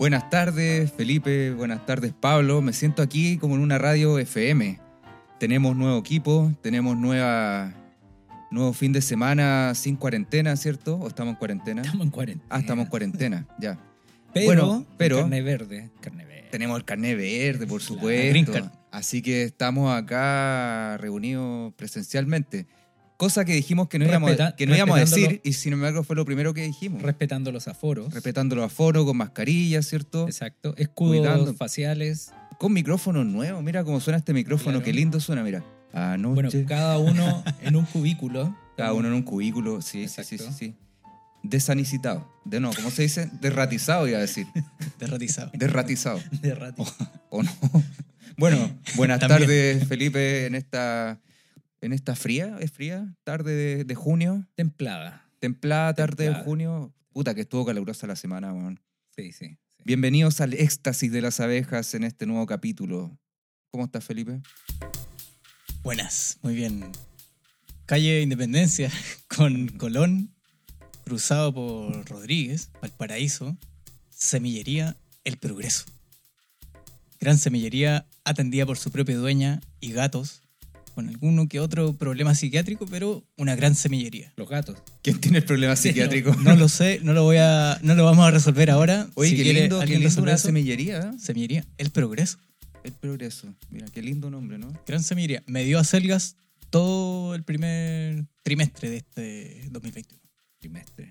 Buenas tardes, Felipe. Buenas tardes, Pablo. Me siento aquí como en una radio FM. Tenemos nuevo equipo, tenemos nueva, nuevo fin de semana sin cuarentena, ¿cierto? ¿O estamos en cuarentena? Estamos en cuarentena. Ah, estamos en cuarentena, ya. Pero, Bueno, pero- Carne verde. Carne verde. Tenemos el carnet verde, por supuesto. Así que estamos acá reunidos presencialmente. Cosa que dijimos que no íbamos, Respeta- que no íbamos a decir, y sin embargo fue lo primero que dijimos. Respetando los aforos. Respetando los aforos, con mascarilla, ¿cierto? Exacto. Escudos Cuidando. faciales. Con micrófono nuevo. Mira cómo suena este micrófono, Claro. qué lindo suena, mira. Anoche. Bueno, cada uno en un cubículo. Cada uno en un cubículo, sí, sí, sí, sí, sí. Desanicitado. De no, ¿cómo se dice? Derratizado, iba a decir. Derratizado. Derratizado. de ratito. ¿O no? Bueno, buenas También. tardes, Felipe, en esta, en esta fría, ¿es fría? Tarde de, de junio. Templada. Templada tarde de junio. Puta, que estuvo calurosa la semana, weón. Sí, sí. sí. Bienvenidos al éxtasis de las abejas en este nuevo capítulo. ¿Cómo estás, Felipe? Buenas, muy bien. Calle Independencia con Colón, cruzado por Rodríguez, Valparaíso, Semillería El Progreso. Gran semillería atendida por su propia dueña y gatos, con alguno que otro problema psiquiátrico, pero una gran semillería. Los gatos. ¿Quién tiene el problema psiquiátrico? No lo sé, no lo voy a, no lo vamos a resolver ahora. Oye, Si qué quiere lindo, qué lindo una semillería, ¿eh? Semillería El Progreso. El progreso. Mira, qué lindo nombre, ¿no? Gran semillería. Me dio acelgas todo el primer trimestre de este 2021. Trimestre.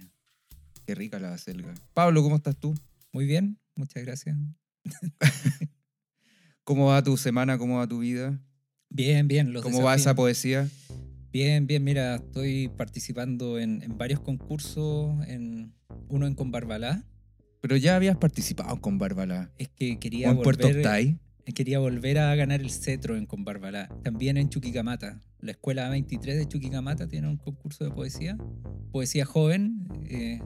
Qué rica la selga. Pablo, ¿cómo estás tú? Muy bien. Muchas gracias. ¿Cómo va tu semana? ¿Cómo va tu vida? Bien, bien. Los ¿Cómo va esa poesía? Bien, bien, mira, estoy participando en, en varios concursos, en uno en Conbarbalá. Pero ya habías participado con Bárbara. Es que O quería en Puerto volver, Octay. Quería volver a ganar el cetro en Conbarbalá. También en Chuquicamata. La escuela 23 de Chuquicamata tiene un concurso de poesía. Poesía joven. eh,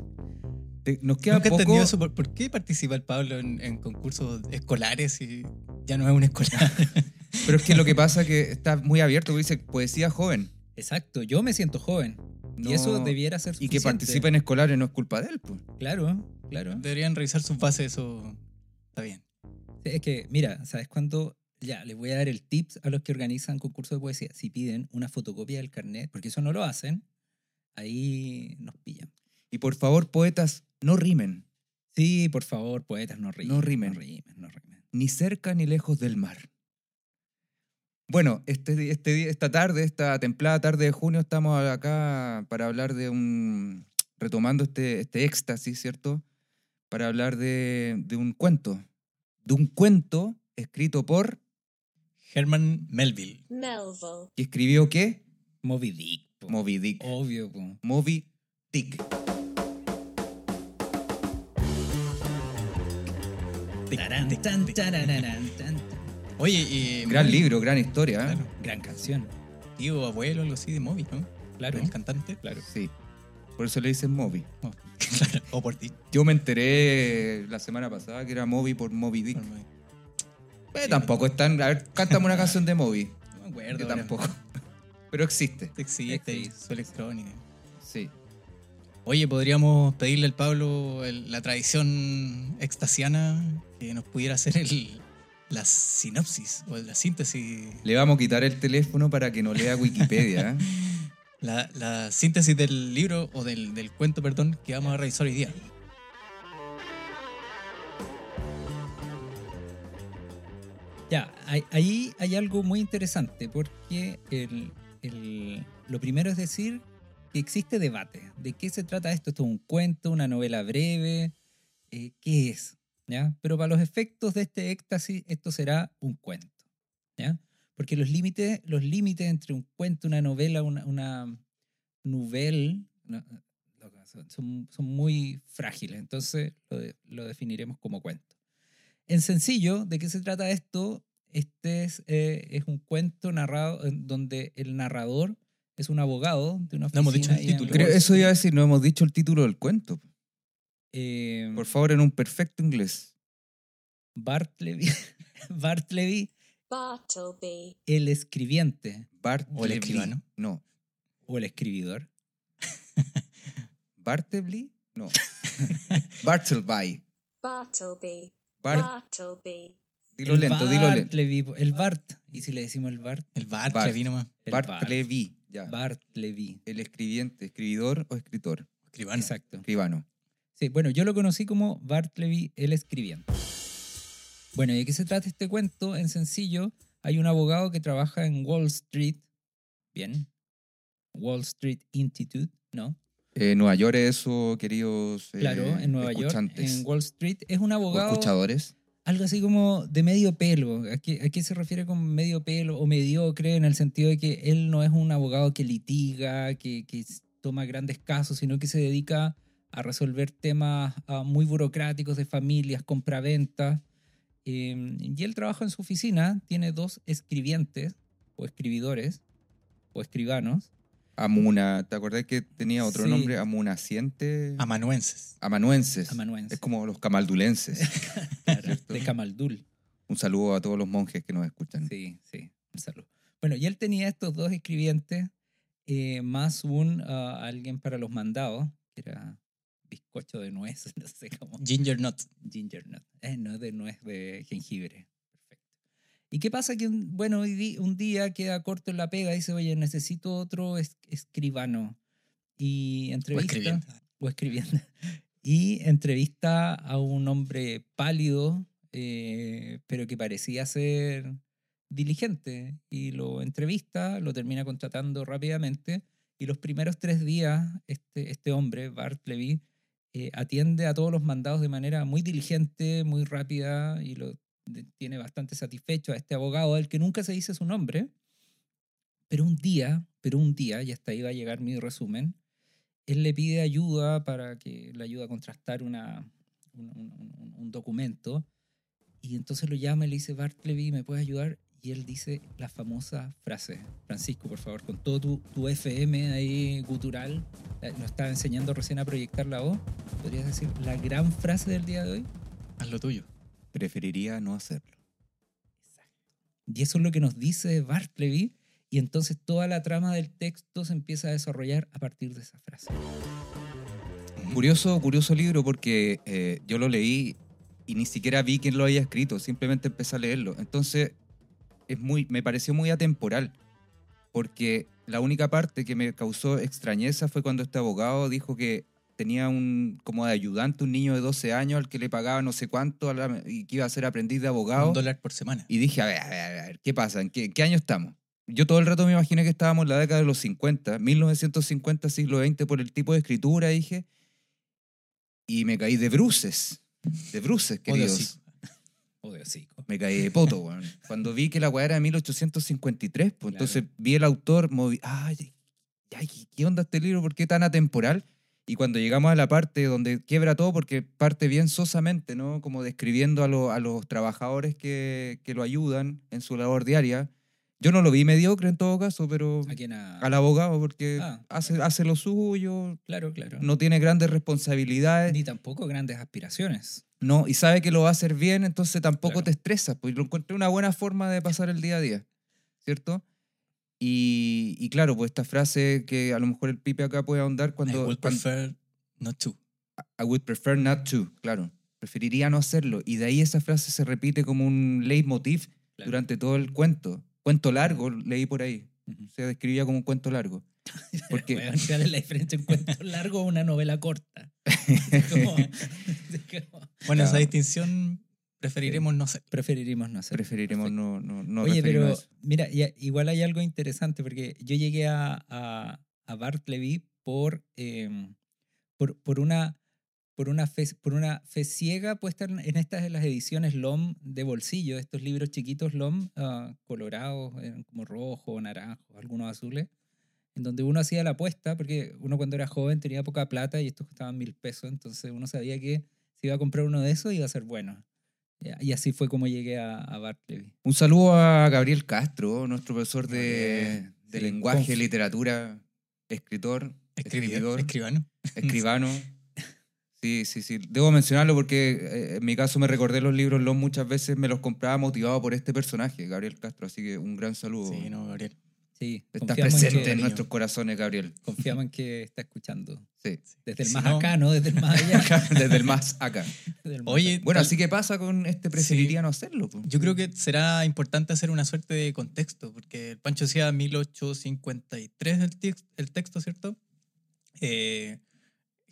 Nos queda Nunca poco. eso. ¿Por, por qué participa el Pablo en, en concursos escolares y ya no es un escolar? Pero es que lo que pasa es que está muy abierto. porque Dice poesía joven. exacto, yo me siento joven. No- Y eso debiera ser Y que suficiente. participe en escolares no es culpa de él. Pues. Claro, claro. Deberían revisar sus bases, eso está bien. Es que, mira, ¿sabes cuándo? Ya, les voy a dar el tips a los que organizan concursos de poesía. Si piden una fotocopia del carnet, porque eso no lo hacen, ahí nos pillan. Y por favor, poetas, no rimen. Sí, por favor, poetas, no rimen. No rimen. No rimen, no rimen. Ni cerca ni lejos del mar. Bueno, este, este, día- esta tarde, esta templada tarde de junio, estamos acá para hablar de un. retomando este, este éxtasis, ¿cierto? Para hablar de, de un cuento. De un cuento escrito por. Herman Melville. Melville. ¿Y escribió qué? Moby Dick. po. Moby Dick. Obvio, po. Moby Dick. Oye, y. Gran Moby, libro, gran historia, ¿eh? Claro. Gran canción. Tío, abuelo, algo así de Moby, ¿no? Claro. El cantante. Claro. Sí. Por eso le dicen Moby. Oh. O por ti. Yo me enteré la semana pasada que era Moby por Moby Dick. Por Moby. Eh, tampoco es tan. A ver, cántame una canción de Moby. No me acuerdo. Que tampoco. Pero existe. Existe, y Existe. su electrónica. Sí. Oye, podríamos pedirle al Pablo el- la tradición extasiana que nos pudiera hacer el, la sinopsis o la síntesis. Le vamos a quitar el teléfono para que no lea Wikipedia. ¿eh? La, la síntesis del libro o del, del cuento, perdón, que vamos a revisar hoy día. Ya, ahí- hay algo muy interesante porque el- el- lo primero es decir que existe debate. ¿De qué se trata esto? ¿Esto es un cuento, una novela breve? Eh, ¿Qué es? ¿Ya? Pero para los efectos de este éxtasis, esto será un cuento. ¿ya? Porque los límites, los límites entre un cuento, una novela, una, una nouvelle, no, son, son muy frágiles. Entonces lo, de- lo definiremos como cuento. En sencillo, ¿de qué se trata esto? Este es, eh, es un cuento narrado en donde el narrador es un abogado de una No hemos dicho el oficina título. Creo, eso iba a decir, no hemos dicho el título del cuento. Eh, Por favor, en un perfecto inglés. Bartleby, Bartleby, Bartleby. el escribiente Bart O el escribano. No. o el escribidor. Bartleby. No. Bartleby. Bartleby. Bart, Bartleby. dilo El lento, dilo lento. Bartleby, El Bart. ¿Y si le decimos el Bart? El Bart, nomás. El Bartleby, ya. Bartleby. El escribiente, escribidor o escritor. Escribano. Exacto. Escribano. Sí, bueno, yo lo conocí como Bartleby el escribiente. Bueno, ¿y de qué se trata este cuento? En sencillo, hay un abogado que trabaja en Wall Street. Bien. Wall Street Institute, ¿no? Eh, Nueva York es eso, queridos eh, Claro, en Nueva York, en Wall Street. Es un abogado, escuchadores. algo así como de medio pelo. ¿A qué, a qué se refiere con medio pelo o mediocre? En el sentido de que él no es un abogado que litiga, que, toma grandes casos, sino que se dedica a resolver temas ah, muy burocráticos de familias, compraventa. Eh, y él trabaja en su oficina, tiene dos escribientes o escribidores o escribanos. Amuna, ¿te acordás que tenía otro Sí. nombre? Amunaciente. Amanuenses. Amanuenses. Amanuenses. Es como los camaldulenses. Claro, de Camaldul. Un saludo a todos los monjes que nos escuchan. Sí, sí, un saludo. Bueno, y él tenía estos dos escribientes, eh, más un ah, alguien para los mandados, que era bizcocho de nuez, no sé cómo. Ginger Nut. Ginger nut. Eh, no de nuez de jengibre. Perfecto. ¿Y qué pasa? Que un, bueno, un día queda corto en la pega, dice, oye, necesito otro es- escribano. Y O entrevista. escribiente. o escribiendo. Y entrevista a un hombre pálido, eh, pero que parecía ser diligente. Y lo entrevista, lo termina contratando rápidamente. Y los primeros tres días, este, este hombre, Bart Levy, eh, atiende a todos los mandados de manera muy diligente, muy rápida, y lo tiene bastante satisfecho a este abogado, al que nunca se dice su nombre. Pero un día, pero un día, y hasta ahí va a llegar mi resumen, él le pide ayuda para que le ayude a contrastar un- un documento. Y entonces lo llama y le dice, Bartleby, ¿me puedes ayudar? Y él dice la famosa frase, Francisco, por favor, con todo tu, tu FM ahí gutural, eh, nos estaba enseñando recién a proyectar la voz, ¿podrías decir la gran frase del día de hoy? Haz lo tuyo. Preferiría no hacerlo. Y eso es lo que nos dice Bartleby, y entonces toda la trama del texto se empieza a desarrollar a partir de esa frase. Curioso, curioso libro porque eh, yo lo leí y ni siquiera vi quién lo había escrito, simplemente empecé a leerlo. Entonces, es muy, me pareció muy atemporal, porque la única parte que me causó extrañeza fue cuando este abogado dijo que tenía un como de ayudante un niño de 12 años al que le pagaba no sé cuánto la- y que iba a ser aprendiz de abogado. Un dólar por semana. Y dije, a ver, a ver, a ver, ¿qué pasa? ¿En qué, qué año estamos? Yo todo el rato me imaginé que estábamos en la década de los 50, 1950, siglo XX, por el tipo de escritura, dije. Y me caí de bruces. De bruces, queridos. O de hocico. Me caí de poto, weón. Cuando vi que la weá era de 1853, pues Claro. entonces vi el autor, moví, ay, ay, ¿qué onda este libro? ¿Por qué tan atemporal? Y cuando llegamos a la parte donde quiebra todo, porque parte bien sosamente, ¿no? Como describiendo a, lo- a los trabajadores que, que lo ayudan en su labor diaria. Yo no lo vi mediocre en todo caso, pero ¿A quién al abogado, porque Ah. hace, hace lo suyo, Claro, claro. no tiene grandes responsabilidades. Ni tampoco grandes aspiraciones. No, y sabe que lo va a hacer bien, entonces tampoco Claro. te estresas, pues lo encontré una buena forma de pasar el día a día, ¿cierto? Y, y claro, pues esta frase que a lo mejor el Pipe acá puede ahondar I cuando, would cuando- prefer not to. I would prefer not to, claro, preferiría no hacerlo. Y de ahí esa frase se repite como un leitmotiv Claro. durante todo el cuento. Cuento largo, leí por ahí. Se describía como un cuento largo. Porque Weón, ¿Cuál es la diferencia entre un cuento largo o una novela corta? Como- Bueno, esa Claro. distinción preferiremos no ser. preferiríamos no hacer. preferiremos no, no, no Oye, pero mira, ya- igual hay algo interesante porque yo llegué a, a, a Bartleby por, em, por, por, una, por, una fe, por una fe ciega puesta en, en estas de las ediciones LOM de bolsillo, estos libros chiquitos LOM ah, colorados, eran como rojo, naranjo, algunos azules, en donde uno hacía la apuesta, porque uno cuando era joven tenía poca plata y estos costaban mil pesos, entonces uno sabía que si iba a comprar uno de esos iba a ser bueno. Y así fue como llegué a, a Bartleby. Un saludo a Gabriel Castro, nuestro profesor de, de sí, lenguaje, conf- literatura, escritor, escribidor, escribano. escribano. Sí, sí, sí. Debo mencionarlo porque eh, en mi caso me recordé los libros, los muchas veces me los compraba motivado por este personaje, Gabriel Castro. Así que un gran saludo. Sí, no, Gabriel. Sí, Sí, Está confiamos en, presente que, en nuestros corazones, Gabriel. confiamos en que está escuchando. Sí. Desde el Si más no- acá, no desde el más allá. Desde el más acá. Desde el más Oye, acá. Bueno, tal- así que pasa con este preferiría no hacerlo. Yo creo que será importante hacer una suerte de contexto, porque el Pancho decía 1853 el, tex- el texto, ¿cierto? Eh,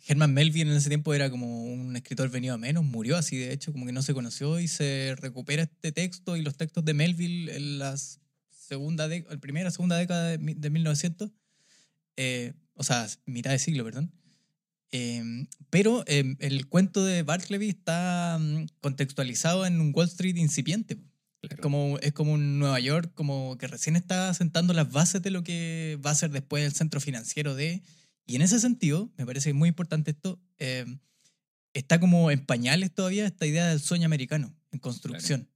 Herman Melville en ese tiempo era como un escritor venido a menos, murió así de hecho, como que no se conoció y se recupera este texto y los textos de Melville en la segunda de, la primera, segunda década de, de 1900, eh, o sea, mitad de siglo, perdón. Eh, pero eh, el cuento de Bartleby está mm, contextualizado en un Wall Street incipiente. Claro. Como, es como un Nueva York como que recién está sentando las bases de lo que va a ser después el centro financiero de... Y en ese sentido, me parece muy importante esto, eh, está como en pañales todavía esta idea del sueño americano en construcción.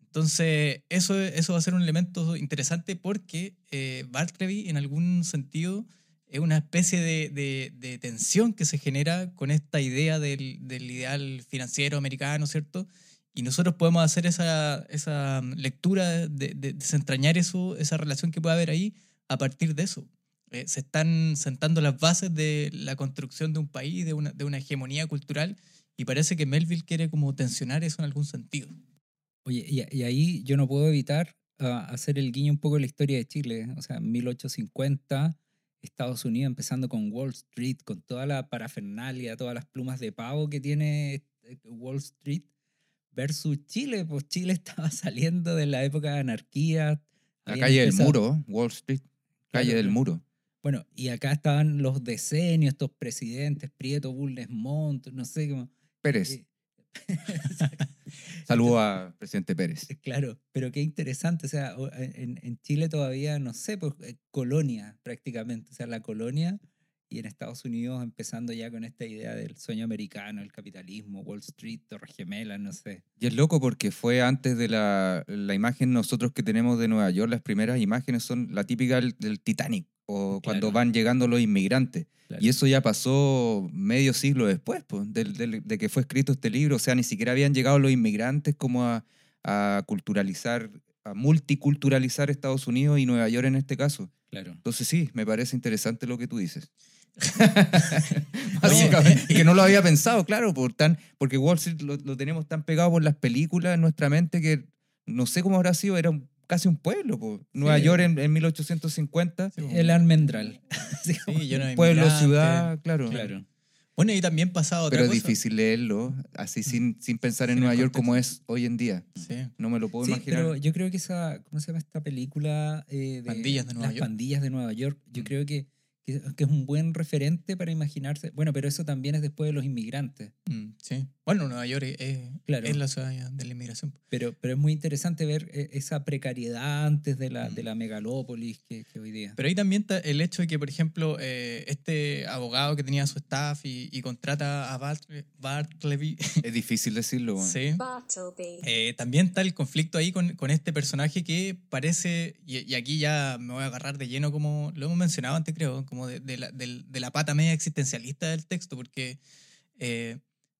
Entonces, eso, eso va a ser un elemento interesante porque eh, Bartleby en algún sentido es una especie de, de- de tensión que se genera con esta idea del, del ideal financiero americano, ¿cierto? Y nosotros podemos hacer esa, esa lectura, de, de desentrañar eso, esa relación que puede haber ahí a partir de eso. Eh, se están sentando las bases de la construcción de un país, de una, de una hegemonía cultural, y parece que Melville quiere como tensionar eso en algún sentido. Oye, y, y ahí yo no puedo evitar ah, hacer el guiño un poco de la historia de Chile. O sea, 1850, Estados Unidos empezando con Wall Street, con toda la parafernalia, todas las plumas de pavo que tiene eh, Wall Street, versus Chile. Pues Chile estaba saliendo de la época de anarquía. La calle del muro, Wall Street. Calle Claro, del muro. Bueno, y acá estaban los decenios, estos presidentes, Prieto, Bulnes Montt, no sé cómo. Pérez. eh, Saludo a presidente Pérez. Claro, pero qué interesante, o sea, en Chile todavía, no sé, pues eh, colonia prácticamente, o sea, la colonia y en Estados Unidos empezando ya con esta idea del sueño americano, el capitalismo, Wall Street, Torres Gemelas, no sé. Y es loco porque fue antes de la, la imagen nosotros que tenemos de Nueva York, las primeras imágenes son la típica del, del Titanic o cuando Claro. van llegando los inmigrantes. Claro. Y eso ya pasó medio siglo después, pues, del- del- de que fue escrito este libro. O sea, ni siquiera habían llegado los inmigrantes como a, a culturalizar, a multiculturalizar Estados Unidos y Nueva York en este caso. Claro. Entonces sí, me parece interesante lo que tú dices. Básicamente, que no lo había pensado, claro, por tan, porque Wall Street lo, lo tenemos tan pegado por las películas en nuestra mente que no sé cómo habrá sido, era un- casi un pueblo. Nueva Sí. York en, en 1850, Sí, El almendral. Sí, de pueblo, ciudad, claro. claro. Bueno, y también pasaba otra Pero es cosa. difícil leerlo así sin, sin pensar en Sin el Nueva York como es hoy en día. Sí. No me lo puedo Sí, imaginar. pero yo creo que esa, ¿cómo se llama esta película? Eh, de Pandillas de Nueva las York. pandillas de Nueva York. Yo Mm. creo que, que, que es un buen referente para imaginarse. Bueno, pero eso también es después de los inmigrantes. Mm, sí. Bueno, Nueva York es, Claro. es la ciudad de la inmigración. Pero, pero es muy interesante ver eh, esa precariedad antes de la, Mm. de la megalópolis que, que hoy día. Pero ahí también está el hecho de que, por ejemplo, eh, este abogado que tenía su staff y, y contrata a Bart- Bartleby, Es difícil decirlo. bueno. sí, Bartleby. Eh, también está el conflicto ahí con, con este personaje que parece, y, y aquí ya me voy a agarrar de lleno, como lo hemos mencionado antes, creo, como de, de la, del- de la pata media existencialista del texto, porque, eh,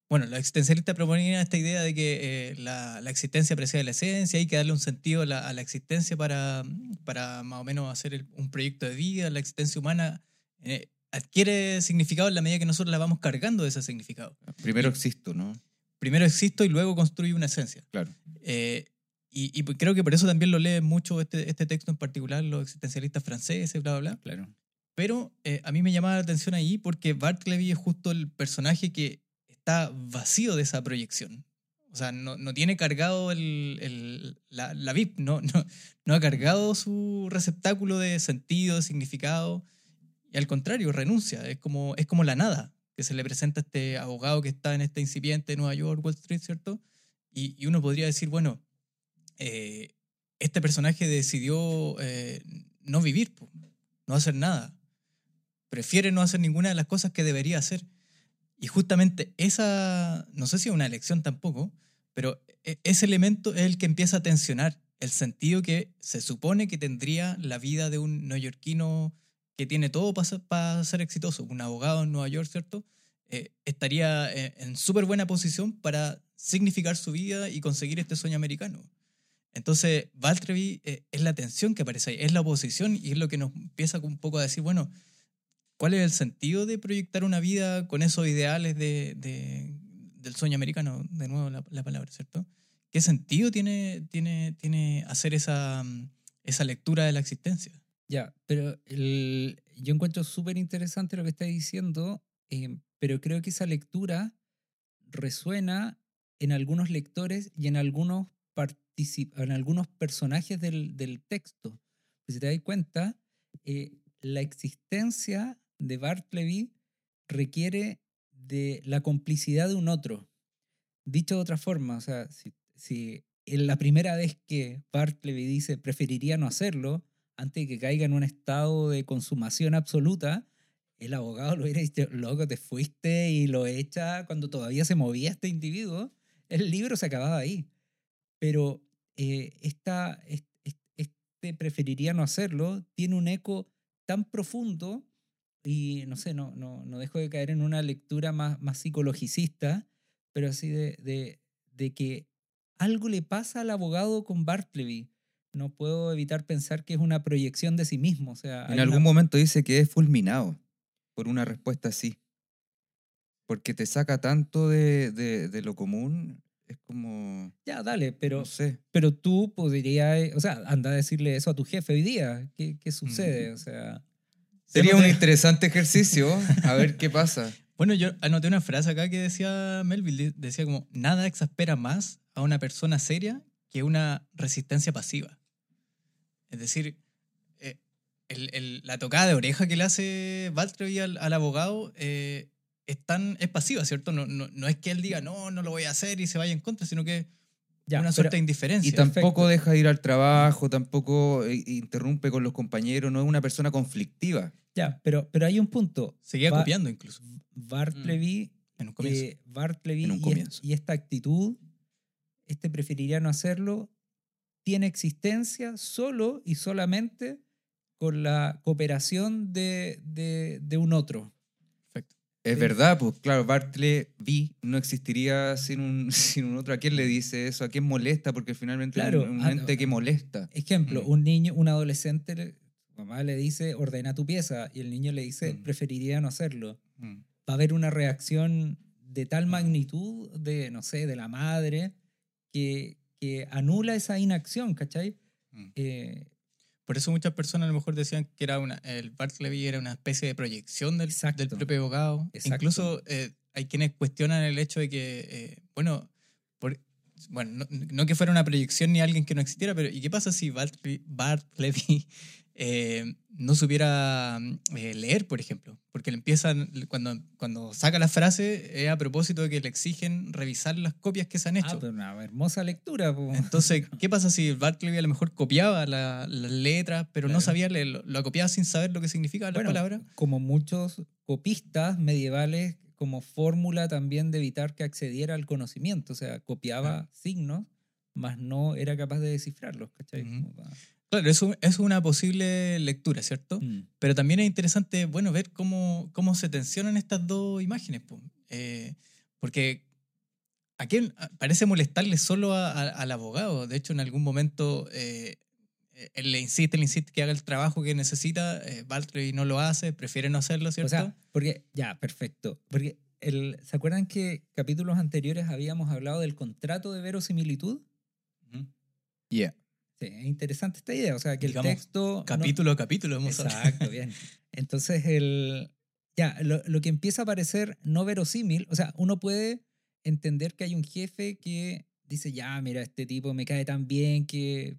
bueno, los existencialistas proponían esta idea de que eh, la, la existencia precede la esencia, hay que darle un sentido a la, a la existencia para, para más o menos hacer el- un proyecto de vida, la existencia humana. eh, adquiere significado en la medida que nosotros la vamos cargando de ese significado. Primero existo, ¿no? Primero existo y luego construyo una esencia. Claro. Y, y creo que por eso también lo leen mucho este, este texto en particular, los existencialistas franceses, bla, bla, bla. Claro. Pero eh, a mí me llamaba la atención ahí porque Bartleby es justo el personaje que está vacío de esa proyección. O sea, no, no tiene cargado el, el- la, la VIP, no, no, no ha cargado su receptáculo de sentido, de significado. Y al contrario, renuncia. Es como, es como la nada que se le presenta a este abogado que está en este incipiente de Nueva York, Wall Street, ¿cierto? Y, y uno podría decir, bueno, eh, este personaje decidió eh, no vivir, no hacer nada. Prefiere no hacer ninguna de las cosas que debería hacer. Y justamente esa, no sé si es una elección tampoco, pero e- ese elemento es el que empieza a tensionar el sentido que se supone que tendría la vida de un neoyorquino que tiene todo para ser, exitoso, un abogado en Nueva York, ¿cierto? Eh, estaría eh, en súper buena posición para significar su vida y conseguir este sueño americano. Entonces, Valtrevi eh, es la tensión que aparece ahí, es la oposición y es lo que nos empieza un poco a decir, bueno, ¿cuál es el sentido de proyectar una vida con esos ideales de, de- del sueño americano? De nuevo la, la palabra, ¿cierto? ¿Qué sentido tiene, tiene, tiene hacer esa, esa lectura de la existencia? Ya, pero el- yo encuentro súper interesante lo que está diciendo, eh, pero creo que esa lectura resuena en algunos lectores y en algunos, en algunos personajes del, del texto. Si te das cuenta, eh, la existencia de Bartleby requiere de la complicidad de un otro. Dicho de otra forma, o sea, si, en la primera vez que Bartleby dice preferiría no hacerlo, antes de que caiga en un estado de consumación absoluta, el abogado lo hubiera dicho, loco, te fuiste y lo echa cuando todavía se movía este individuo. El libro se acababa ahí. Pero eh, esta, es- es- este preferiría no hacerlo tiene un eco tan profundo y no sé, no, no, no dejo de caer en una lectura más, más psicologicista, pero así de, de, de que algo le pasa al abogado con Bartleby. No puedo evitar pensar que es una proyección de sí mismo. O sea, En algún una- momento dice que es fulminado por una respuesta así. Porque te saca tanto de, de- de lo común, es como, Ya, dale, pero, no sé. pero tú podrías, o sea, anda a decirle eso a tu jefe hoy día. ¿Qué, qué sucede? Mm. O sea, Sería un te- interesante ejercicio, a ver qué pasa. Bueno, yo anoté una frase acá que decía Melville, de- decía como, nada exaspera más a una persona seria que una resistencia pasiva. Es decir, eh, el- el- la tocada de oreja que le hace Valtteri al, al abogado eh, es, tan, es pasiva, ¿cierto? No, no, no es que él diga, no, no lo voy a hacer y se vaya en contra, sino que ya, una pero- suerte de indiferencia. Y tampoco Perfecto. deja de ir al trabajo, tampoco eh, interrumpe con los compañeros, no es una persona conflictiva. ya, pero, pero hay un punto. Seguía Va- copiando incluso Bartleby, en un comienzo. eh, Bartleby En un y, es- comienzo. y esta actitud, este preferiría no hacerlo, tiene existencia solo y solamente con la cooperación de, de, de un otro. Es Sí. verdad, pues claro, Bartleby no existiría sin un, sin un otro. ¿A quién le dice eso? ¿A quién molesta? Porque finalmente Claro, es un, un ah, ente que molesta. Ejemplo, Mm. un niño, un adolescente, le- mamá le dice, ordena tu pieza, y el niño le dice, Mm. preferiría no hacerlo. Mm. Va a haber una reacción de tal magnitud de, no sé, de la madre, que, que anula esa inacción, ¿cachai? Eh, Por eso muchas personas a lo mejor decían que era una, el Bartleby era una especie de proyección del, Exacto. del propio abogado. Exacto. Incluso eh, hay quienes cuestionan el hecho de que, eh, bueno, por- bueno no, no que fuera una proyección ni alguien que no existiera, pero ¿y qué pasa si Bartleby, Bartleby, eh, no supiera eh, leer, por ejemplo? Porque le empiezan, cuando, cuando saca la frase, es a propósito de que le exigen revisar las copias que se han ah, hecho. pero una hermosa lectura. po. Entonces, ¿qué pasa si Bartleby a lo mejor copiaba la- las letras, pero no sabía leer? Lo, copiaba sin saber lo que significaba la Bueno, palabra. Como muchos copistas medievales, como fórmula también de evitar que accediera al conocimiento. O sea, copiaba signos, mas no era capaz de descifrarlos, ¿cachai? Claro, eso es una posible lectura, ¿cierto? Mm. Pero también es interesante, bueno, ver cómo, cómo se tensionan estas dos imágenes. po. Eh, porque a quién a- parece molestarle solo a- a- al abogado. De hecho, en algún momento eh, él le insiste, le insiste que haga el trabajo que necesita. Eh, Bartleby no lo hace, prefiere no hacerlo, ¿cierto? O sea, porque, ya, perfecto. Porque, el, ¿se acuerdan que capítulos anteriores habíamos hablado del contrato de verosimilitud? Ujú. Yeah. Sí, es interesante esta idea. O sea, que Digamos, el texto... no- capítulo a capítulo hemos hablado. Exacto, bien. Entonces, el, ya, lo, lo que empieza a parecer no verosímil, o sea, uno puede entender que hay un jefe que dice, ya, mira, este tipo me cae tan bien que,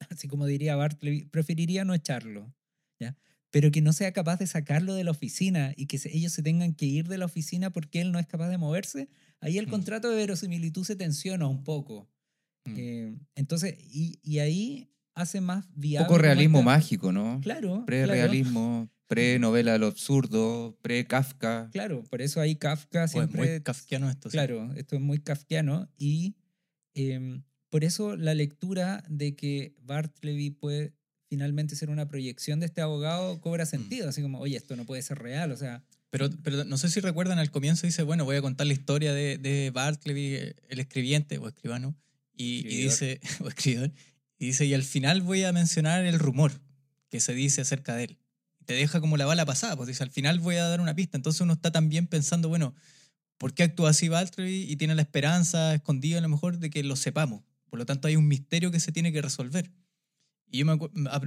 así como diría Bartleby, preferiría no echarlo, ¿ya? Pero que no sea capaz de sacarlo de la oficina y que se- ellos se tengan que ir de la oficina porque él no es capaz de moverse, ahí el Mm. contrato de verosimilitud se tensiona un poco. Mm. Eh, entonces, y, y ahí hace más Un viable... poco como realismo mágico, ¿no? Claro. claro. Pre-realismo, pre-novela de lo absurdo, pre-Kafka. Claro, por eso ahí Kafka es siempre... muy kafkiano esto. sí. claro, esto es muy kafkiano y em, por eso la lectura de que Bartleby puede finalmente ser una proyección de este abogado Mm. cobra sentido, así como, oye, esto no puede ser real, o sea, Pero, pero no sé si recuerdan al comienzo dice, bueno, voy a contar la historia de, de Bartleby, el escribiente o escribano, Y, dice, o escribidor, y dice, y al final voy a mencionar el rumor que se dice acerca de él. Te deja como la bala pasada, pues dice, al final voy a dar una pista. Entonces uno está también pensando, bueno, ¿por qué actúa así Valtteri? Y tiene la esperanza escondida a lo mejor de que lo sepamos. Por lo tanto, hay un misterio que se tiene que resolver. Y yo me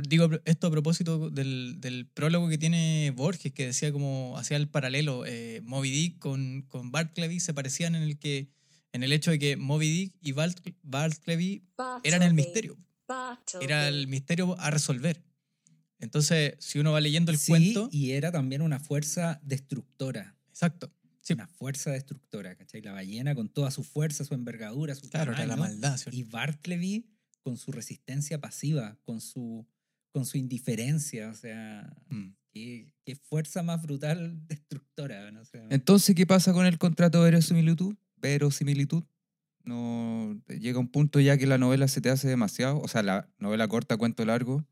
digo esto a propósito del, del prólogo que tiene Borges, que decía como, hacía el paralelo, eh, Moby Dick con, con Bartleby se parecían en el que en el hecho de que Moby Dick y Bart- Bartleby eran el misterio. Bartleby. Era el misterio a resolver. Entonces, si uno va leyendo el Sí, cuento. y era también una fuerza destructora. Exacto. Sí, Una fuerza destructora, ¿cachai? La ballena con toda su fuerza, su envergadura, su claro, era la maldad. ¿cierto? Y Bartleby con su resistencia pasiva, con su, con su indiferencia, o sea, Mm. qué, qué fuerza más brutal destructora. ¿no? O sea, Entonces, ¿qué pasa con el contrato de verosimilitud? Verosimilitud. No llega un punto ya que la novela se te hace demasiado, o sea, la novela corta, cuento largo,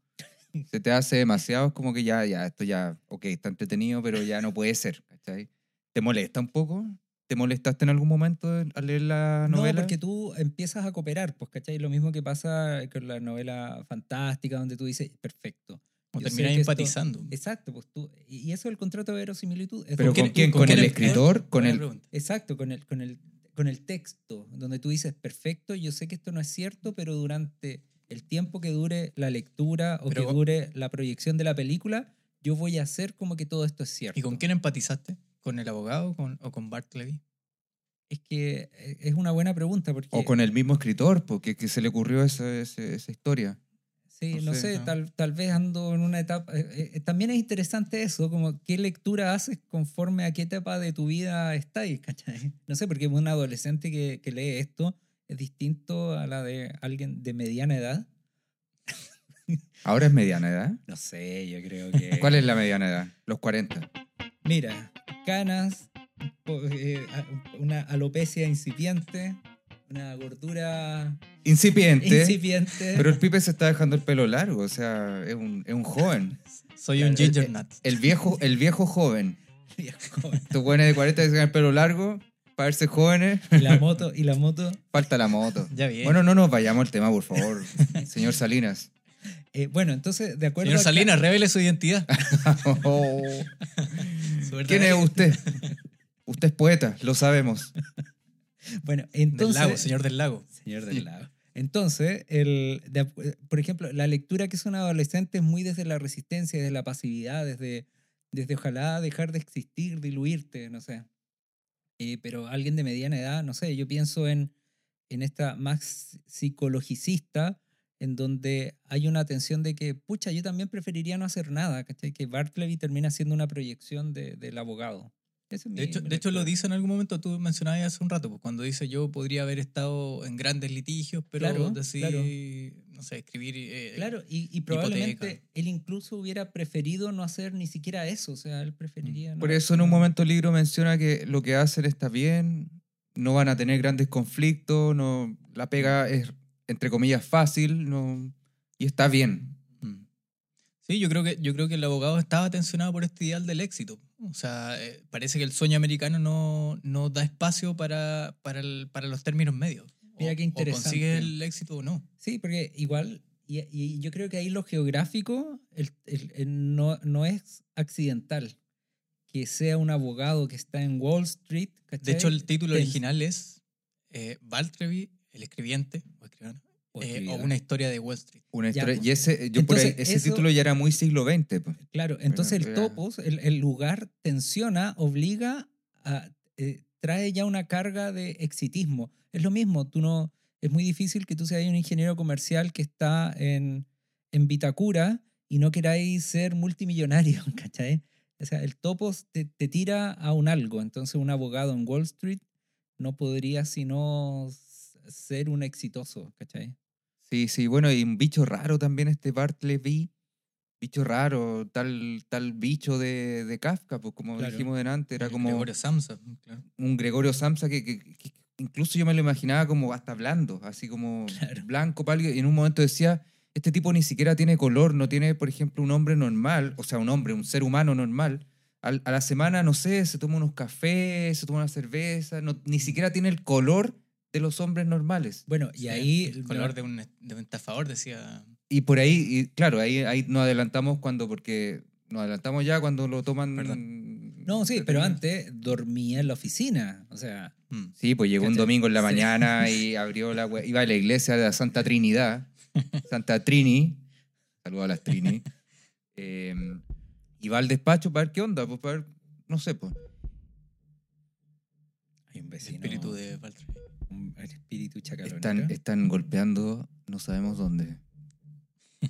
se te hace demasiado, es como que ya, ya, esto ya, ok, está entretenido, pero ya no puede ser, ¿cachai? ¿Te molesta un poco? ¿Te molestaste en algún momento al leer la no, novela? porque tú empiezas a cooperar, pues, ¿cachai? Lo mismo que pasa con la novela fantástica, donde tú dices, perfecto. O terminas que esto- empatizando. Exacto, pues tú. Y eso es el contrato de verosimilitud. es ¿Pero con quién? ¿Con quién el em- escritor? ¿Con el. Exacto, con el, con el, con el texto, donde tú dices, perfecto, yo sé que esto no es cierto, pero durante el tiempo que dure la lectura o Pero- que dure la proyección de la película, yo voy a hacer como que todo esto es cierto. ¿Y con quién empatizaste? ¿Con el abogado con- o con Bartleby? Es que eh, es una buena pregunta porque... o con el mismo escritor? Porque que se le ocurrió esa, esa, esa historia. Sí, no no, sé, sé, ¿no? Tal, tal vez ando en una etapa... eh, eh, también es interesante eso, como qué lectura haces conforme a qué etapa de tu vida estás, ¿cachai? No sé, porque un adolescente que, que lee esto es distinto a la de alguien de mediana edad. Ahora es mediana edad. No sé, yo creo que... ¿Cuál es la mediana edad? Los 40. Mira, canas, eh, una alopecia incipiente, una gordura Incipiente. incipiente. Pero el Pipe se está dejando el pelo largo, o sea, es un, es un joven. Soy un ginger nut. El viejo, el viejo joven. Estos jóvenes de 40 que el pelo largo, para verse jóvenes, y la moto, y la moto. falta la moto. Ya bien. Bueno, no nos vayamos al tema, por favor, señor Salinas. Eh, bueno, entonces, de acuerdo Señor a Salinas, revele su identidad. Oh, ¿Quién es usted? Usted es poeta, lo sabemos. Bueno, Del entonces... lago, señor del lago. Señor del lago. Entonces, el, de acu- por ejemplo, la lectura que es un adolescente es muy desde la resistencia, desde la pasividad, desde, desde ojalá dejar de existir, diluirte, no sé. Eh, pero alguien de mediana edad, no sé, yo pienso en, en esta más psicologicista, en donde hay una tensión de que, pucha, yo también preferiría no hacer nada, ¿cachai? Que Bartleby termina siendo una proyección de- del abogado. De mi- hecho, mi de hecho, lo dice en algún momento, tú mencionabas hace un rato, pues, cuando dice yo podría haber estado en grandes litigios, pero Claro, decidí, no sé, escribir. eh, Claro, y, y hipoteca. probablemente él incluso hubiera preferido no hacer ni siquiera eso, o sea, él preferiría... Por no- eso en un momento el libro menciona que lo que hacen está bien, no van a tener grandes conflictos, no, la pega es, entre comillas, fácil no, y está bien. Sí, yo creo que yo creo que el abogado estaba tensionado por este ideal del éxito. O sea, eh, parece que el sueño americano no, no da espacio para, para, el- para los términos medios. Mira O- qué O interesante. consigue el éxito o no. Sí, porque igual, y, y yo creo que ahí lo geográfico el- el- el no, no es accidental. Que sea un abogado que está en Wall Street. De ¿cachai? hecho, el título original es eh, el escribiente, o, escribano, o eh, o una historia de Wall Street. Una Ya, historia- pues. y ese, yo por ahí- Entonces, ese eso- título ya era muy siglo XX. pues. Claro, entonces el topos, el, el lugar tensiona, obliga a, eh, trae ya una carga de exitismo. Es lo mismo, tú no, es muy difícil que tú seas un ingeniero comercial que está en, en Vitacura y no queráis ser multimillonario, ¿cachai? O sea, el topos te, te tira a un algo, entonces un abogado en Wall Street no podría sino ser un exitoso, ¿cachai? Sí, sí, bueno, y un bicho raro también este Bartleby. Bicho raro, tal, tal bicho de, de Kafka, pues como Claro. dijimos delante, era El como Gregorio Samsa, claro. un Gregorio Samsa que, que- que incluso yo me lo imaginaba como hasta blando, así como Claro. blanco, pálido, y en un momento decía, este tipo ni siquiera tiene color, no tiene, por ejemplo, un hombre normal, o sea, un hombre, un ser humano normal. Al- a la semana, no sé, se toma unos cafés, se toma una cerveza, no- ni siquiera tiene el color de los hombres normales. Bueno, y Sí, ahí... El color de un, de un estafador decía. Y por ahí, y claro, ahí, ahí nos adelantamos cuando, porque nos adelantamos ya cuando lo toman. No, sí, pero antes dormía en la oficina. O sea, mm, Sí, pues llegó un domingo en la Sí. mañana y abrió la iba a la iglesia de la Santa Trinidad, Santa Trini, saludos a las Trini, eh, y va al despacho para ver qué onda, pues para ver, no sé, pues. hay un el vecino... espíritu de Valtteri. El espíritu chacalón. Están, están golpeando, no sabemos dónde.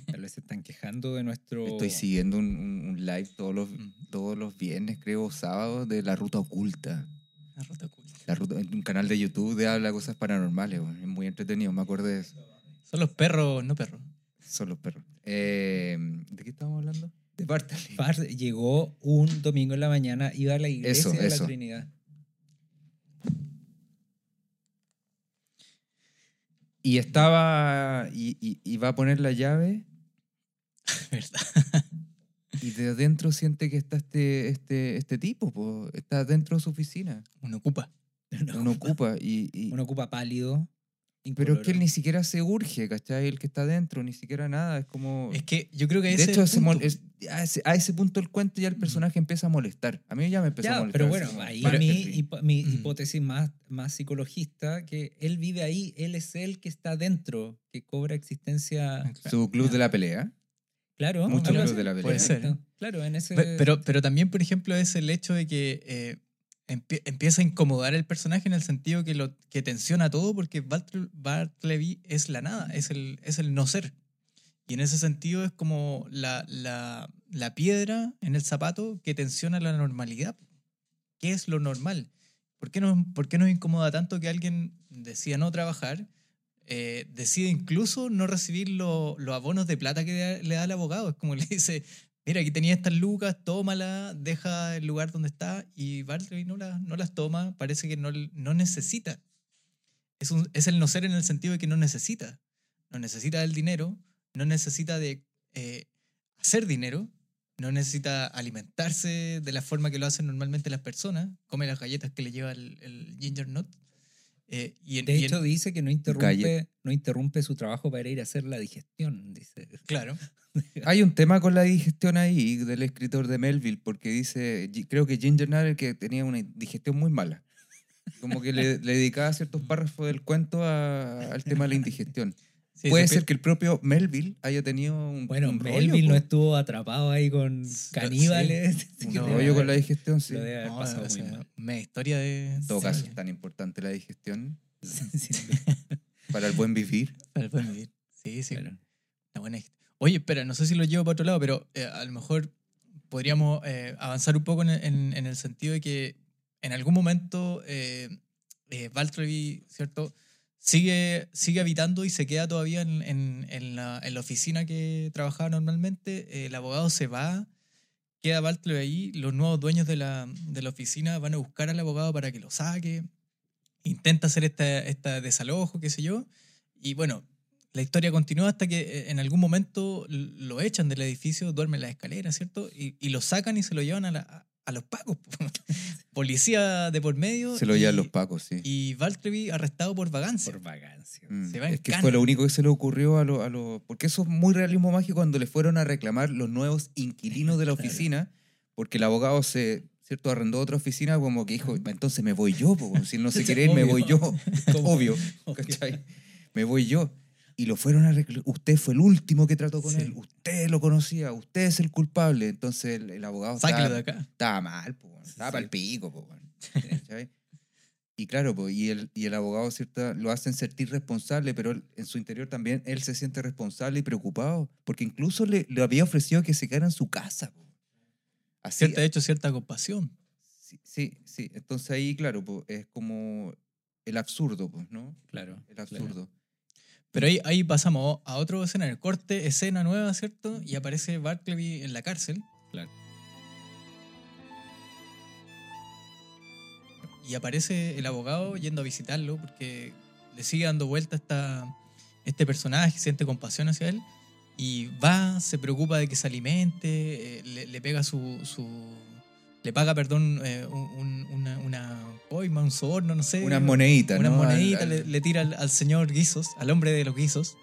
Tal vez se están quejando de nuestro... Estoy siguiendo un, un- un live todos los, Mm, todos los viernes, creo, sábados, de La Ruta Oculta. La ruta oculta. La ruta, un canal de YouTube de habla cosas paranormales, weón. es muy entretenido, me acuerdo de eso. Son los perros, no perros. Son los perros. Eh, ¿De qué estamos hablando? De Bartley. Far llegó un domingo en la mañana, iba a la iglesia Eso, de eso. la Trinidad. Y estaba. Y, y, y va a poner la llave. ¿Verdad? Y de adentro siente que está este, este, este tipo, po. está dentro de su oficina. Uno ocupa. Uno ocupa. Y, y- Uno ocupa pálido. Pero es que él ni siquiera se urge, ¿cachai? El que está dentro, ni siquiera nada. Es como. Es que yo creo que de ese hecho, es se el mol- punto. es- a, ese, a ese punto del cuento ya el personaje empieza a molestar. A mí ya me empezó a molestar. pero bueno, ahí para mi, el fin. hipo- mi Mm. hipótesis más, más psicologista, que él vive ahí, él es el que está dentro, que cobra existencia. Su club de la pelea. Claro, Mucho club de la pelea. Puede ser. Claro, en ese... Pe- Pero, pero también, por ejemplo, es el hecho de que eh, empieza a incomodar el personaje en el sentido que lo que tensiona todo porque Bartle- Bartleby es la nada, es el, es el no ser. Y en ese sentido es como la, la, la piedra en el zapato que tensiona la normalidad. ¿Qué es lo normal? ¿Por qué nos, por qué nos incomoda tanto que alguien decida no trabajar? eh, decide incluso no recibir lo- los abonos de plata que le da el abogado. Es como le dice, mira, aquí tenía estas lucas, tómala, deja el lugar donde está y Bartleby no, la- no las toma, parece que no, no necesita. Es, un- es el no ser en el sentido de que no necesita. No necesita del dinero, no necesita de eh, hacer dinero, no necesita alimentarse de la forma que lo hacen normalmente las personas, come las galletas que le lleva el, el ginger nut. Eh, y en- De y en- hecho, dice que no Calle. interrumpe, no interrumpe su trabajo para ir a hacer la digestión. Dice. claro. Hay un tema con la digestión ahí del escritor de Melville, porque dice, creo que Ginger el que tenía una digestión muy mala. Como que le, le dedicaba ciertos párrafos del cuento a- al tema de la indigestión. Sí, Puede se ser que el propio Melville haya tenido un, Bueno, un rollo, Melville no estuvo atrapado ahí con Sí, caníbales. un No, rollo con la digestión, sí. Lo debe haber No, pasado o sea, muy mal. media historia de... En todo sí, caso, es tan importante la digestión Sí, para el buen vivir. para el buen vivir. Sí, sí. claro. Una buena Oye, espera, no sé si lo llevo para otro lado, pero eh, a lo mejor podríamos eh, avanzar un poco en, en- en el sentido de que en algún momento eh, eh, Valtteri, ¿cierto? Sigue, sigue habitando y se queda todavía en, en- la, oficina que trabajaba normalmente. El abogado se va, queda Valtteri ahí. Los nuevos dueños de la, de la oficina van a buscar al abogado para que lo saque. Intenta hacer este, este desalojo, qué sé yo. Y bueno, la historia continúa hasta que eh, en algún momento lo echan del edificio, duerme en la escalera, ¿cierto? Y, y lo sacan y se lo llevan a, la- a los pacos. Policía de por medio. Se lo llevan los pacos, sí. Y Valtteri arrestado por vagancia. Por vagancia. Mm, se va en es que cana. fue lo único que se le ocurrió a los... A lo- porque eso es muy realismo mágico cuando le fueron a reclamar los nuevos inquilinos de la Claro. oficina, porque el abogado se... ¿Cierto? Arrendó otra oficina como que dijo, entonces me voy yo, po, si no se quiere ir, me voy yo. Obvio, ¿cachai? Me voy yo. Y lo fueron a. Usted fue el último que trató con Sí. él. Usted lo conocía. Usted es el culpable. Entonces el, el abogado estaba, de acá. estaba mal, po, estaba Sí. para el pico. Po, y claro, po, y, el, y el abogado ¿cierto? lo hacen sentir responsable, pero él- en su interior también él se siente responsable y preocupado, porque incluso le, le había ofrecido que se quedara en su casa. Así, Cierta, de hecho, cierta compasión. sí, sí, sí. Entonces ahí, claro, es como el absurdo, pues, ¿no? Claro. El absurdo. Pero ahí, ahí pasamos a otro escenario. Corte, escena nueva, ¿cierto? Y aparece Bartleby en la cárcel. Claro. Y aparece el abogado yendo a visitarlo porque le sigue dando vuelta esta, este personaje, siente compasión hacia él. Y va, se preocupa de que se alimente, eh, le, le pega su, su- Le paga, perdón, eh, un- un- una, una coima, un soborno, no sé. Unas moneditas, Unas ¿no? moneditas Al- le, tira al, al señor Guisos, al hombre de los guisos,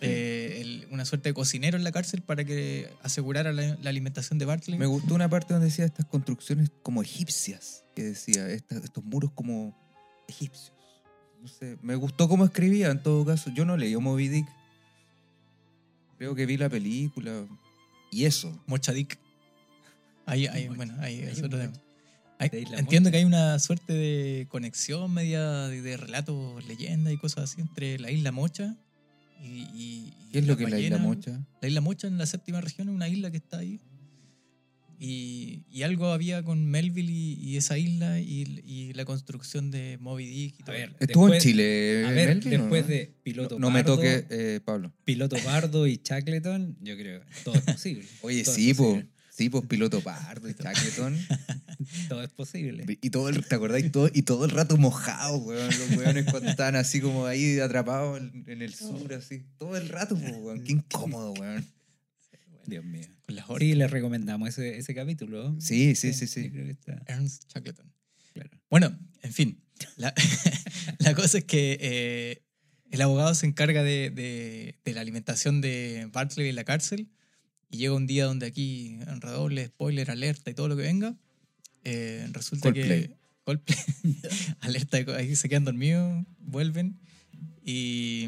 Sí. eh, el- una suerte de cocinero en la cárcel para que asegurara la, la alimentación de Bartley. Me gustó una parte donde decía estas construcciones como egipcias, que decía, estos muros como egipcios. No sé, me gustó cómo escribía en todo caso. Yo no leí Moby Dick. Creo que vi la película. Y eso. Mochadic. Ahí, bueno, es un otro tema. Hay- entiendo que hay una suerte de conexión media de, de relatos, leyendas y cosas así entre la isla Mocha y. ¿Qué es lo que es la isla mocha? La isla Mocha en la séptima región es una isla que está ahí. Y, y algo había con Melville y, y esa isla y, la construcción de Moby Dick y A todo. ver, ¿Estuvo después- en Chile? A ver, Melvin, o después no? de Piloto No, no me Pardo, toque, eh, Pablo. Piloto Pardo y Shackleton, yo creo que todo es posible. Oye, Todo sí, po. Sí, pues piloto pardo y Shackleton. Todo es posible. Y todo el, ¿te acordás? Y todo, y todo el rato mojado, weón. Los weones cuando estaban así como ahí atrapados en, el sur, así. Todo el rato, po, weón. Qué incómodo, weón. Dios mío. Con las. Sí, les recomendamos ese, ese capítulo. Sí, sí, sí, sí. yo creo que está- Ernst Shackleton. claro. Bueno, en fin. La, la cosa es que eh, el abogado se encarga de, de- de la alimentación de Bartley en la cárcel y llega un día donde aquí, en redoble, spoiler, alerta y todo lo que venga, eh, resulta Coldplay. que... Coldplay. alerta, ahí se quedan dormidos, vuelven y,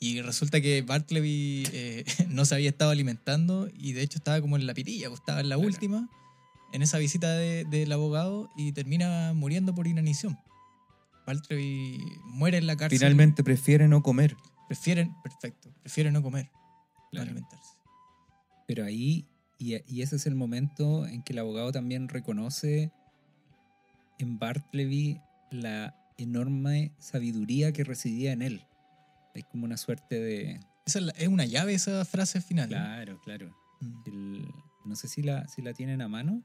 y resulta que Bartleby eh, no se había estado alimentando y de hecho estaba como en la pitilla, pues, estaba en la Claro. última, en esa visita de- del abogado y termina muriendo por inanición. Bartleby muere en la cárcel. Finalmente prefiere no comer. Prefieren, perfecto, prefiere no comer, no alimentarse. Pero ahí, y, y ese es el momento en que el abogado también reconoce en Bartleby la enorme sabiduría que residía en él. Es como una suerte de... Esa es, una llave esa frase final. ¿eh? Claro, claro. Mm. El- no sé si la, si la tienen a mano,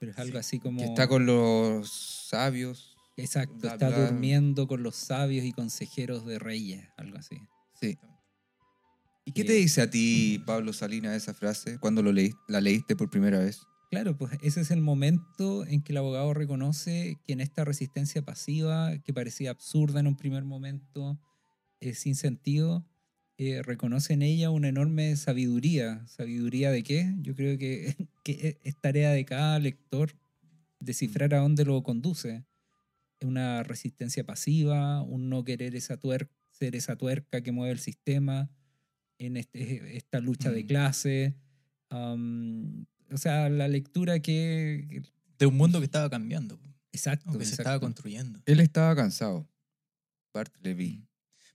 pero es algo Sí, así como... Que está con los sabios. Exacto, bla, está bla. durmiendo con los sabios y consejeros de reyes, algo así. Sí. ¿Y qué te dice a ti, Pablo Salinas, esa frase cuando lo leí, la leíste por primera vez? Claro, pues ese es el momento en que el abogado reconoce que en esta resistencia pasiva, que parecía absurda en un primer momento, eh, sin sentido, eh, reconoce en ella una enorme sabiduría. ¿Sabiduría de qué? Yo creo que, que es tarea de cada lector descifrar a dónde lo conduce. Una resistencia pasiva, un no querer esa tuer- ser esa tuerca que mueve el sistema, en este- esta lucha de Mm. clase. am, o sea, la lectura que... De un mundo que estaba cambiando, exacto. o que se exacto. estaba construyendo. Él estaba cansado. Bart Levy.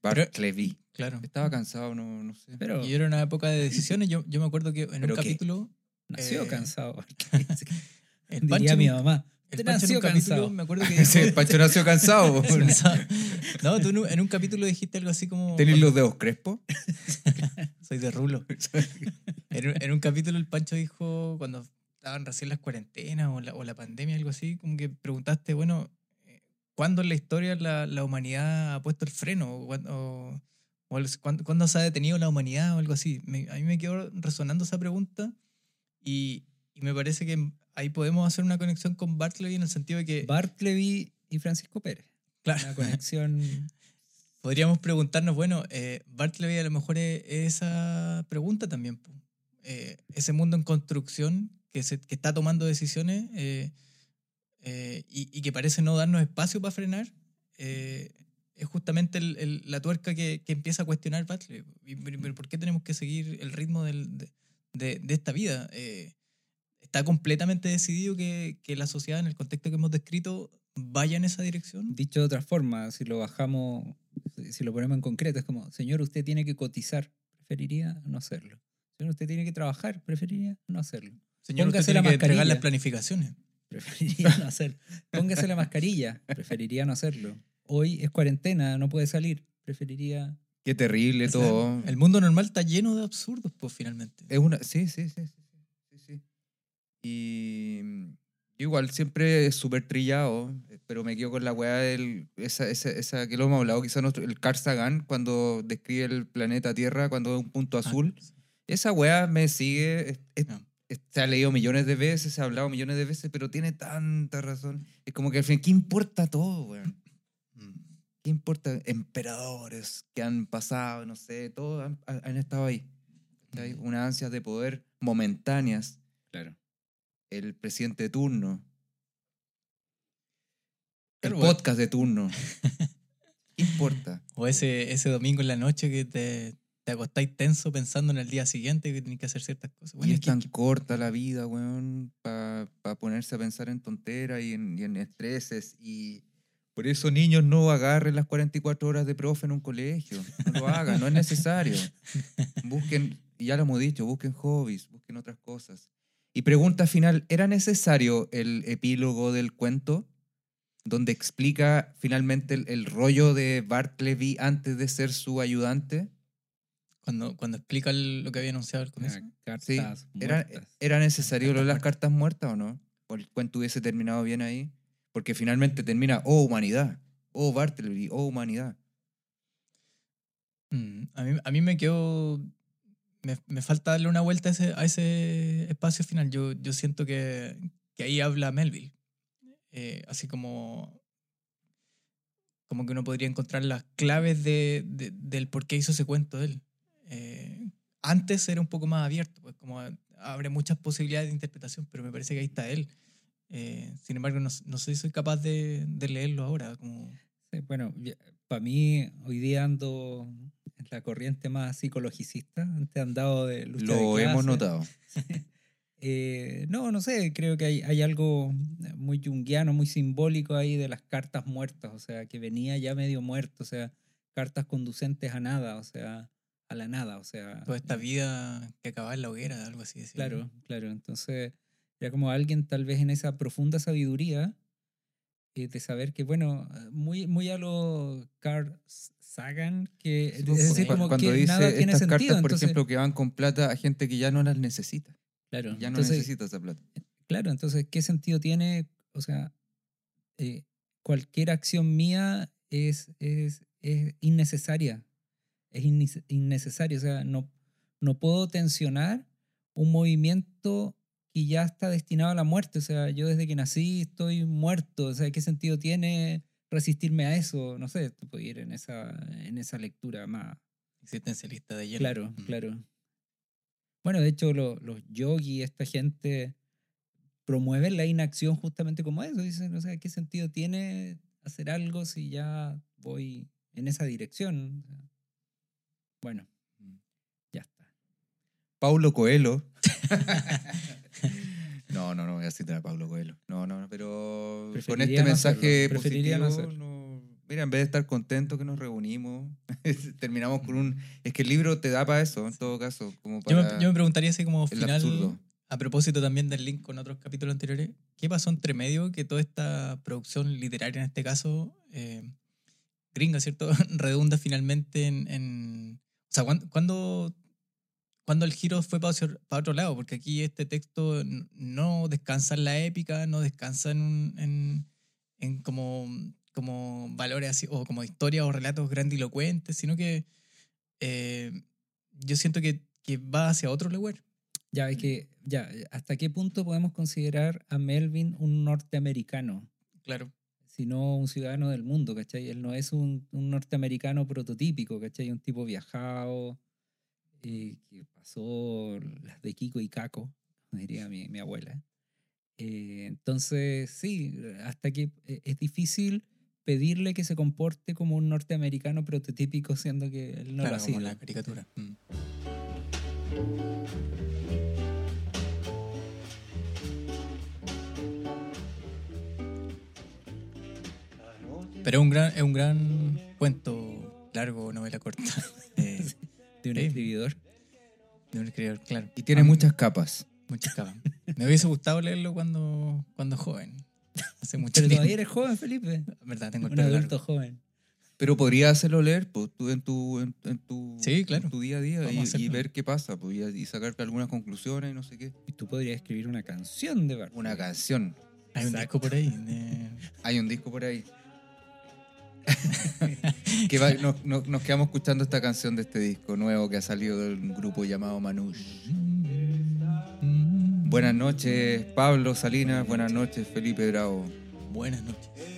Bart Pero- Levy. Claro. Estaba cansado, no, no sé. Pero Y era una época de decisiones. Yo, yo me acuerdo que en ¿Pero un qué? capítulo. nació eh, cansado. El Diría Pancho, en mi mamá. el "Usted Pancho en nació un capítulo, cansado". me acuerdo que dijo- Pancho nació cansado. no, tú en un, en un capítulo dijiste algo así como. ¿Tenés los dedos crespos? Soy de rulo. En un, en un capítulo el Pancho dijo, cuando estaban recién las cuarentenas o la, o la pandemia, algo así, como que preguntaste, bueno, eh, ¿cuándo en la historia la, la humanidad ha puesto el freno? ¿O, o- o ¿cuándo, cuándo se ha detenido la humanidad o algo así? Me- a mí me quedó resonando esa pregunta y, y me parece que ahí podemos hacer una conexión con Bartleby en el sentido de que, Bartleby y Francisco Pérez. claro, Una conexión. podríamos preguntarnos, bueno, eh, Bartleby a lo mejor es, es esa pregunta también. Eh, ese mundo en construcción que, se, que está tomando decisiones eh, eh, y, y que parece no darnos espacio para frenar, eh, es justamente el- el- la tuerca que, que empieza a cuestionar Bartleby. Pero ¿Por qué tenemos que seguir el ritmo del- de, de- de esta vida? Eh, está completamente decidido que, que la sociedad, en el contexto que hemos descrito, vaya en esa dirección. Dicho de otra forma, si lo bajamos, si- lo ponemos en concreto, es como, señor, usted tiene que cotizar, preferiría no hacerlo. Señor, usted tiene que trabajar, preferiría no hacerlo. Señor, usted tiene la que entregar las planificaciones. Preferiría no hacerlo. Póngase la mascarilla, preferiría no hacerlo. Hoy es cuarentena, no puede salir, preferiría... Qué terrible todo. El mundo normal está lleno de absurdos, pues finalmente. Es una, sí, sí, sí, sí, sí, sí. Y igual siempre es súper trillado, eh, pero me quedo con la weá del, esa, esa, esa que lo hemos hablado, quizás el Carl Sagan, cuando describe el planeta Tierra, cuando es un punto azul. Ah, Esa weá me sigue, es, es- No. se ha leído millones de veces, se ha hablado millones de veces, pero tiene tanta razón. Es como que al fin, ¿qué importa todo, weón? Mm. ¿Qué importa? Emperadores que han pasado, no sé, todos han, han estado ahí. ¿cachai? Ujú. Unas ansias de poder momentáneas. Claro. El presidente de turno. El Pero bueno. podcast de turno. ¿Qué importa? O ese, ese domingo en la noche que te, te acostáis tenso pensando en el día siguiente que tenés que hacer ciertas cosas. Bueno, y es tan que- corta la vida, weón, para ponerse a pensar en tonteras y en, y en estreses. Y por eso, niños, no agarren las 44 horas de profe en un colegio. No lo hagan, no es necesario. Busquen, y ya lo hemos dicho, busquen hobbies, busquen otras cosas. Y pregunta final, ¿era necesario el epílogo del cuento? Donde explica finalmente el, el rollo de Bartleby antes de ser su ayudante. cuando, cuando explica el- lo que había anunciado al comienzo. Ah, Cartas Sí, ¿Era. ¿Era necesario lo de las cartas muertas o no? ¿O el cuento hubiese terminado bien ahí? Porque finalmente termina, oh humanidad, oh Bartleby, oh humanidad. Mm, a, mí, a mí me quedó. Me, me falta darle una vuelta a ese, a ese espacio final. Yo, yo siento que, que ahí habla Melville. Eh, así como. Como que uno podría encontrar las claves de, de- del por qué hizo ese cuento él. Eh, antes era un poco más abierto, pues como abre muchas posibilidades de interpretación, pero me parece que ahí está él. Eh, sin embargo, no, no sé si soy capaz de, de leerlo ahora. Como, bueno, para mí hoy día ando la corriente más psicologicista. Antes he andado de lucha de Lo hemos notado. Eh, no, no sé, creo que hay, hay algo muy junguiano, muy simbólico ahí de las cartas muertas, o sea, que venía ya medio muerto, o sea, cartas conducentes a nada, o sea, a la nada, o sea. toda esta vida que acaba en la hoguera, algo así. decía. Claro, claro. Entonces, era como alguien tal vez en esa profunda sabiduría eh, de saber que, bueno, muy, muy a lo Carl Sagan, que es decir, como cuando que dice nada tiene estas sentido. cartas, por entonces, ejemplo, que van con plata a gente que ya no las necesita. claro, Ya no entonces, necesita esa plata. Claro, entonces, ¿qué sentido tiene? O sea, eh, cualquier acción mía es, es, es innecesaria. Es innecesaria. O sea, no, no puedo tensionar un movimiento que ya está destinado a la muerte. O sea, yo desde que nací estoy muerto. O sea, ¿qué sentido tiene resistirme a eso? No sé, tú puedes ir en esa, en esa lectura más, Existencialista de hielo. Claro, Mm. claro. Bueno, de hecho, lo- los yogis, esta gente, promueven la inacción justamente como eso. Dicen, o sea, ¿qué sentido tiene hacer algo si ya voy en esa dirección? Bueno, ya está. Paulo Coelho. no, no, no voy a citar a Paulo Coelho. No, no, no, pero con este no mensaje no positivo, no- mira, en vez de estar contentos que nos reunimos, terminamos con un... Es que el libro te da para eso, en todo caso, como Yo me, yo me preguntaría así como final, absurdo. a propósito también del link con otros capítulos anteriores, ¿qué pasó entre medio que toda esta producción literaria en este caso, eh, gringa, ¿cierto? Redunda finalmente en... en- o sea, ¿cuándo, cuándo, cuándo el giro fue para, otro lado? Porque aquí este texto no descansa en la épica, no descansa en, en, en como, como valores así, o como historias o relatos grandilocuentes, sino que eh, yo siento que, que va hacia otro lugar. Ya, es que, ya, ¿hasta qué punto podemos considerar a Melvin un norteamericano? Claro. sino un ciudadano del mundo, ¿cachai? Él no es un, un norteamericano prototípico, ¿cachai? Un tipo viajado, eh, que pasó las de Kiko y Caco, diría mi, mi abuela. Eh, entonces, sí, hasta que eh, es difícil pedirle que se comporte como un norteamericano prototípico, siendo que él no claro, lo ha como sido. la caricatura. Mm. Pero es un gran, es un gran cuento largo, novela corta. eh, De un escribidor. de un escritor, claro. Y tiene Ah, muchas capas. Muchas capas. Me hubiese gustado leerlo cuando, cuando joven. Hace mucho Pero tiempo. todavía eres joven, Felipe. ¿Verdad? Tengo el Un pelo largo. adulto joven. Pero podría hacerlo leer pues, tú en, tu, en, en tu, Sí, claro. en tu día a día a y, ver qué pasa pues, y, y sacar algunas conclusiones y no sé qué. Y tú podrías escribir una canción de Bart. Una canción. Hay un disco por ahí. de- Hay un disco por ahí. nos quedamos escuchando esta canción de este disco nuevo que ha salido del grupo llamado Manush. Buenas noches, Pablo Salinas. Buenas noches, Felipe Bravo. Buenas noches.